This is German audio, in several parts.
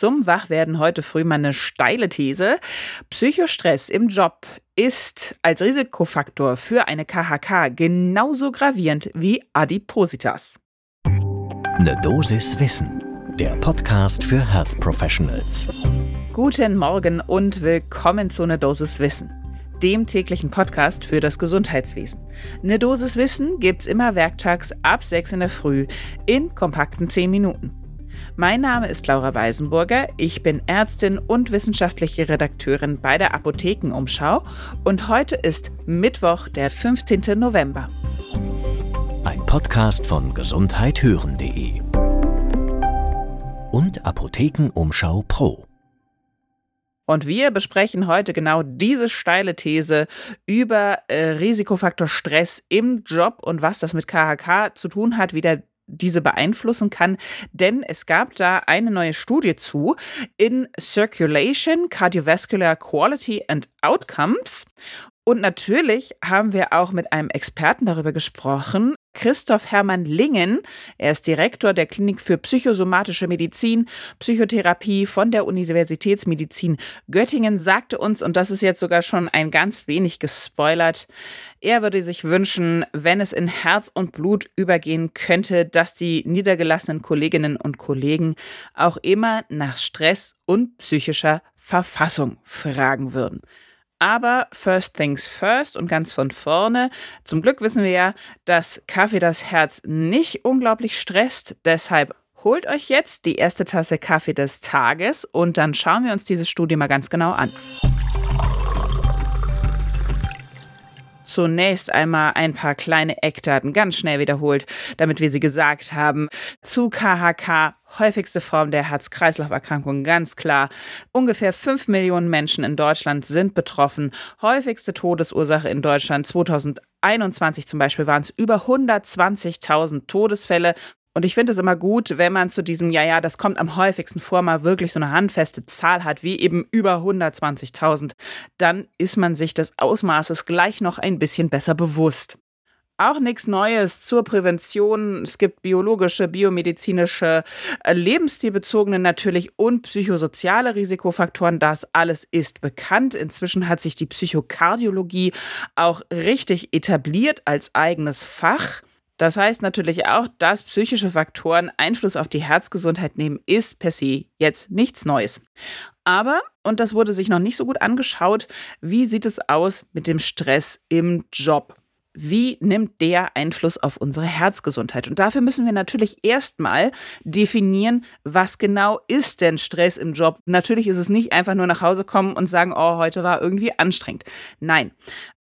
Zum Wachwerden heute früh mal eine steile These. Psychostress im Job ist als Risikofaktor für eine KHK genauso gravierend wie Adipositas. Ne Dosis Wissen, der Podcast für Health Professionals. Guten Morgen und willkommen zu Ne Dosis Wissen, dem täglichen Podcast für das Gesundheitswesen. Ne Dosis Wissen gibt's immer werktags ab 6 in der Früh in kompakten 10 Minuten. Mein Name ist Laura Weisenburger, ich bin Ärztin und wissenschaftliche Redakteurin bei der Apothekenumschau und heute ist Mittwoch, der 15. November. Ein Podcast von gesundheithören.de und Apothekenumschau Pro. Und wir besprechen heute genau diese steile These über äh, Risikofaktor Stress im Job und was das mit KHK zu tun hat, wie der diese beeinflussen kann, denn es gab da eine neue Studie zu in Circulation, Cardiovascular Quality and Outcomes. Und natürlich haben wir auch mit einem Experten darüber gesprochen, Christoph Hermann Lingen. Er ist Direktor der Klinik für psychosomatische Medizin, Psychotherapie von der Universitätsmedizin Göttingen, sagte uns, und das ist jetzt sogar schon ein ganz wenig gespoilert, er würde sich wünschen, wenn es in Herz und Blut übergehen könnte, dass die niedergelassenen Kolleginnen und Kollegen auch immer nach Stress und psychischer Verfassung fragen würden. Aber first things first und ganz von vorne. Zum Glück wissen wir ja, dass Kaffee das Herz nicht unglaublich stresst. Deshalb holt euch jetzt die erste Tasse Kaffee des Tages und dann schauen wir uns diese Studie mal ganz genau an. Zunächst einmal ein paar kleine Eckdaten ganz schnell wiederholt, damit wir sie gesagt haben. Zu KHK, häufigste Form der Herz-Kreislauf-Erkrankung, ganz klar. Ungefähr 5 Millionen Menschen in Deutschland sind betroffen. Häufigste Todesursache in Deutschland 2021 zum Beispiel waren es über 120.000 Todesfälle. Und ich finde es immer gut, wenn man zu diesem, ja, ja, das kommt am häufigsten vor, mal wirklich so eine handfeste Zahl hat, wie eben über 120.000. Dann ist man sich des Ausmaßes gleich noch ein bisschen besser bewusst. Auch nichts Neues zur Prävention. Es gibt biologische, biomedizinische, äh, lebensstilbezogene natürlich und psychosoziale Risikofaktoren. Das alles ist bekannt. Inzwischen hat sich die Psychokardiologie auch richtig etabliert als eigenes Fach. Das heißt natürlich auch, dass psychische Faktoren Einfluss auf die Herzgesundheit nehmen, ist per se jetzt nichts Neues. Aber, und das wurde sich noch nicht so gut angeschaut, wie sieht es aus mit dem Stress im Job? Wie nimmt der Einfluss auf unsere Herzgesundheit? Und dafür müssen wir natürlich erstmal definieren, was genau ist denn Stress im Job? Natürlich ist es nicht einfach nur nach Hause kommen und sagen, oh, heute war irgendwie anstrengend. Nein,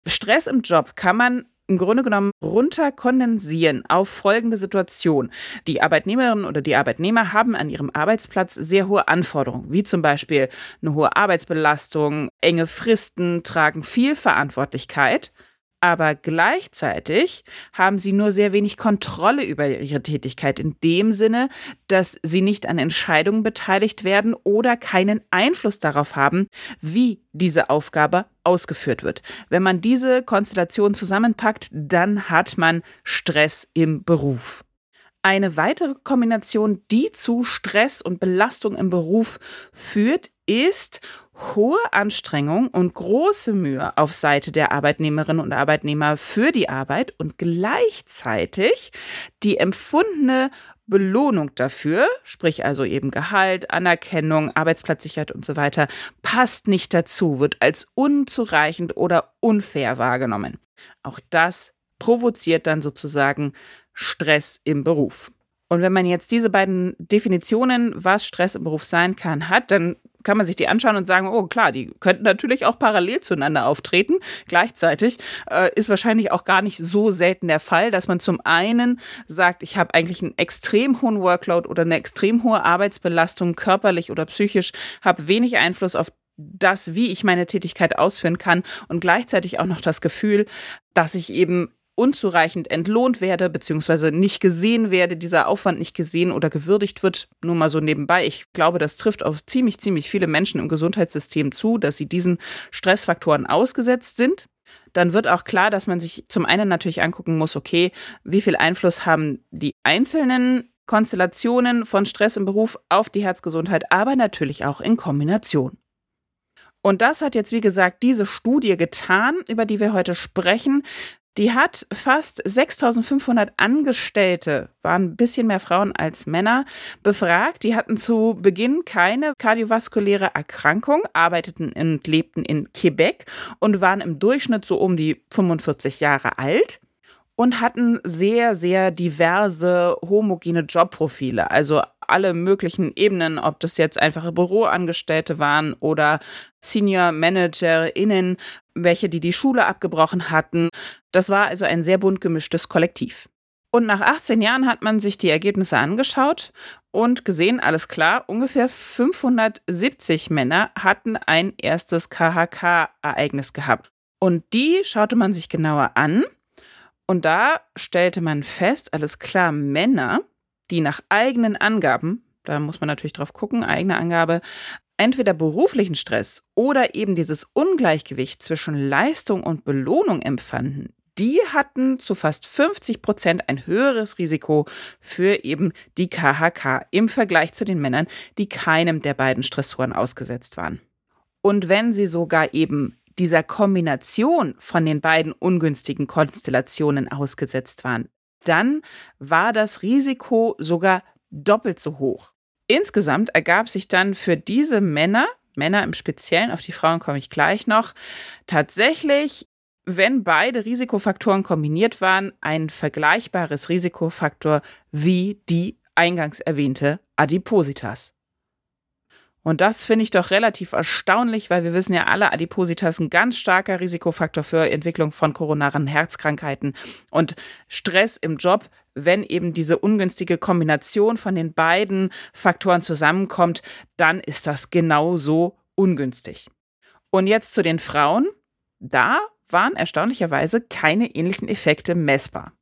Stress im Job kann man im Grunde genommen runterkondensieren auf folgende Situation. Die Arbeitnehmerinnen oder die Arbeitnehmer haben an ihrem Arbeitsplatz sehr hohe Anforderungen, wie zum Beispiel eine hohe Arbeitsbelastung, enge Fristen, tragen viel Verantwortlichkeit aber gleichzeitig haben sie nur sehr wenig Kontrolle über ihre Tätigkeit in dem Sinne, dass sie nicht an Entscheidungen beteiligt werden oder keinen Einfluss darauf haben, wie diese Aufgabe ausgeführt wird. Wenn man diese Konstellation zusammenpackt, dann hat man Stress im Beruf. Eine weitere Kombination, die zu Stress und Belastung im Beruf führt, ist hohe Anstrengung und große Mühe auf Seite der Arbeitnehmerinnen und Arbeitnehmer für die Arbeit und gleichzeitig die empfundene Belohnung dafür, sprich also eben Gehalt, Anerkennung, Arbeitsplatzsicherheit und so weiter, passt nicht dazu, wird als unzureichend oder unfair wahrgenommen. Auch das provoziert dann sozusagen Stress im Beruf. Und wenn man jetzt diese beiden Definitionen, was Stress im Beruf sein kann, hat, dann kann man sich die anschauen und sagen, oh klar, die könnten natürlich auch parallel zueinander auftreten. Gleichzeitig äh, ist wahrscheinlich auch gar nicht so selten der Fall, dass man zum einen sagt, ich habe eigentlich einen extrem hohen Workload oder eine extrem hohe Arbeitsbelastung, körperlich oder psychisch, habe wenig Einfluss auf das, wie ich meine Tätigkeit ausführen kann und gleichzeitig auch noch das Gefühl, dass ich eben unzureichend entlohnt werde, beziehungsweise nicht gesehen werde, dieser Aufwand nicht gesehen oder gewürdigt wird. Nur mal so nebenbei. Ich glaube, das trifft auf ziemlich, ziemlich viele Menschen im Gesundheitssystem zu, dass sie diesen Stressfaktoren ausgesetzt sind. Dann wird auch klar, dass man sich zum einen natürlich angucken muss, okay, wie viel Einfluss haben die einzelnen Konstellationen von Stress im Beruf auf die Herzgesundheit, aber natürlich auch in Kombination. Und das hat jetzt, wie gesagt, diese Studie getan, über die wir heute sprechen. Die hat fast 6500 Angestellte, waren ein bisschen mehr Frauen als Männer, befragt. Die hatten zu Beginn keine kardiovaskuläre Erkrankung, arbeiteten und lebten in Quebec und waren im Durchschnitt so um die 45 Jahre alt und hatten sehr, sehr diverse homogene Jobprofile. Also alle möglichen Ebenen, ob das jetzt einfache Büroangestellte waren oder Senior ManagerInnen, welche die die Schule abgebrochen hatten. Das war also ein sehr bunt gemischtes Kollektiv. Und nach 18 Jahren hat man sich die Ergebnisse angeschaut und gesehen, alles klar, ungefähr 570 Männer hatten ein erstes KHK-Ereignis gehabt. Und die schaute man sich genauer an und da stellte man fest, alles klar, Männer, die nach eigenen Angaben, da muss man natürlich drauf gucken, eigene Angabe, entweder beruflichen Stress oder eben dieses Ungleichgewicht zwischen Leistung und Belohnung empfanden, die hatten zu fast 50 Prozent ein höheres Risiko für eben die KHK im Vergleich zu den Männern, die keinem der beiden Stressoren ausgesetzt waren. Und wenn sie sogar eben dieser Kombination von den beiden ungünstigen Konstellationen ausgesetzt waren, dann war das Risiko sogar doppelt so hoch. Insgesamt ergab sich dann für diese Männer, Männer im Speziellen, auf die Frauen komme ich gleich noch, tatsächlich, wenn beide Risikofaktoren kombiniert waren, ein vergleichbares Risikofaktor wie die eingangs erwähnte Adipositas. Und das finde ich doch relativ erstaunlich, weil wir wissen ja alle, Adipositas ein ganz starker Risikofaktor für Entwicklung von koronaren Herzkrankheiten und Stress im Job. Wenn eben diese ungünstige Kombination von den beiden Faktoren zusammenkommt, dann ist das genauso ungünstig. Und jetzt zu den Frauen. Da waren erstaunlicherweise keine ähnlichen Effekte messbar.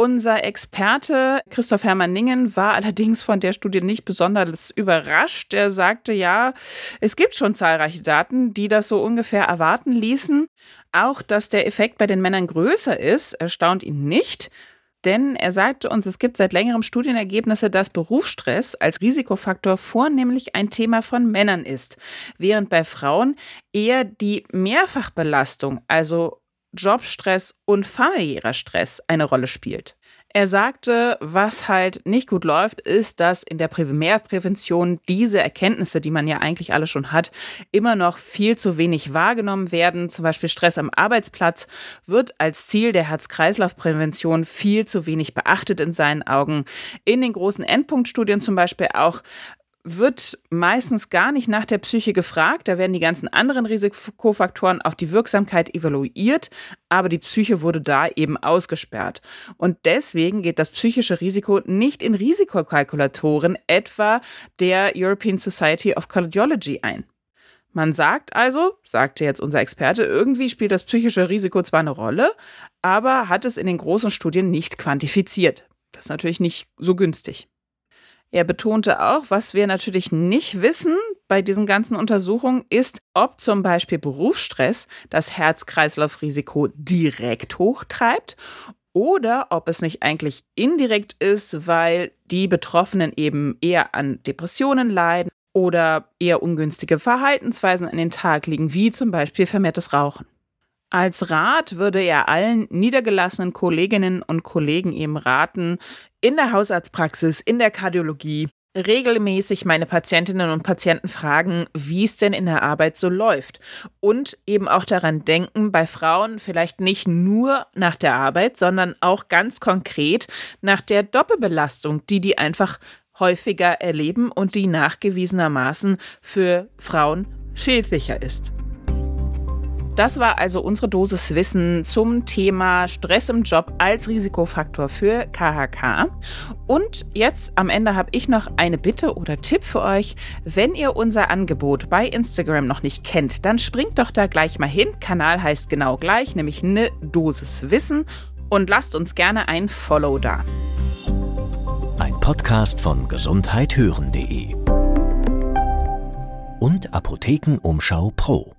Unser Experte Christoph Hermann Ningen war allerdings von der Studie nicht besonders überrascht. Er sagte, ja, es gibt schon zahlreiche Daten, die das so ungefähr erwarten ließen. Auch, dass der Effekt bei den Männern größer ist, erstaunt ihn nicht. Denn er sagte uns, es gibt seit längerem Studienergebnisse, dass Berufsstress als Risikofaktor vornehmlich ein Thema von Männern ist, während bei Frauen eher die Mehrfachbelastung, also Jobstress und familiärer Stress eine Rolle spielt. Er sagte, was halt nicht gut läuft, ist, dass in der Primärprävention diese Erkenntnisse, die man ja eigentlich alle schon hat, immer noch viel zu wenig wahrgenommen werden. Zum Beispiel Stress am Arbeitsplatz wird als Ziel der Herz-Kreislauf-Prävention viel zu wenig beachtet in seinen Augen. In den großen Endpunktstudien zum Beispiel auch wird meistens gar nicht nach der Psyche gefragt. Da werden die ganzen anderen Risikofaktoren auf die Wirksamkeit evaluiert, aber die Psyche wurde da eben ausgesperrt. Und deswegen geht das psychische Risiko nicht in Risikokalkulatoren etwa der European Society of Cardiology ein. Man sagt also, sagte jetzt unser Experte, irgendwie spielt das psychische Risiko zwar eine Rolle, aber hat es in den großen Studien nicht quantifiziert. Das ist natürlich nicht so günstig. Er betonte auch, was wir natürlich nicht wissen bei diesen ganzen Untersuchungen, ist, ob zum Beispiel Berufsstress das Herz-Kreislauf-Risiko direkt hochtreibt oder ob es nicht eigentlich indirekt ist, weil die Betroffenen eben eher an Depressionen leiden oder eher ungünstige Verhaltensweisen an den Tag liegen, wie zum Beispiel vermehrtes Rauchen. Als Rat würde er allen niedergelassenen Kolleginnen und Kollegen eben raten, in der Hausarztpraxis, in der Kardiologie regelmäßig meine Patientinnen und Patienten fragen, wie es denn in der Arbeit so läuft. Und eben auch daran denken, bei Frauen vielleicht nicht nur nach der Arbeit, sondern auch ganz konkret nach der Doppelbelastung, die die einfach häufiger erleben und die nachgewiesenermaßen für Frauen schädlicher ist. Das war also unsere Dosis Wissen zum Thema Stress im Job als Risikofaktor für KHK. Und jetzt am Ende habe ich noch eine Bitte oder Tipp für euch. Wenn ihr unser Angebot bei Instagram noch nicht kennt, dann springt doch da gleich mal hin. Kanal heißt genau gleich, nämlich eine Dosis Wissen. Und lasst uns gerne ein Follow da. Ein Podcast von gesundheithören.de und Apothekenumschau Pro.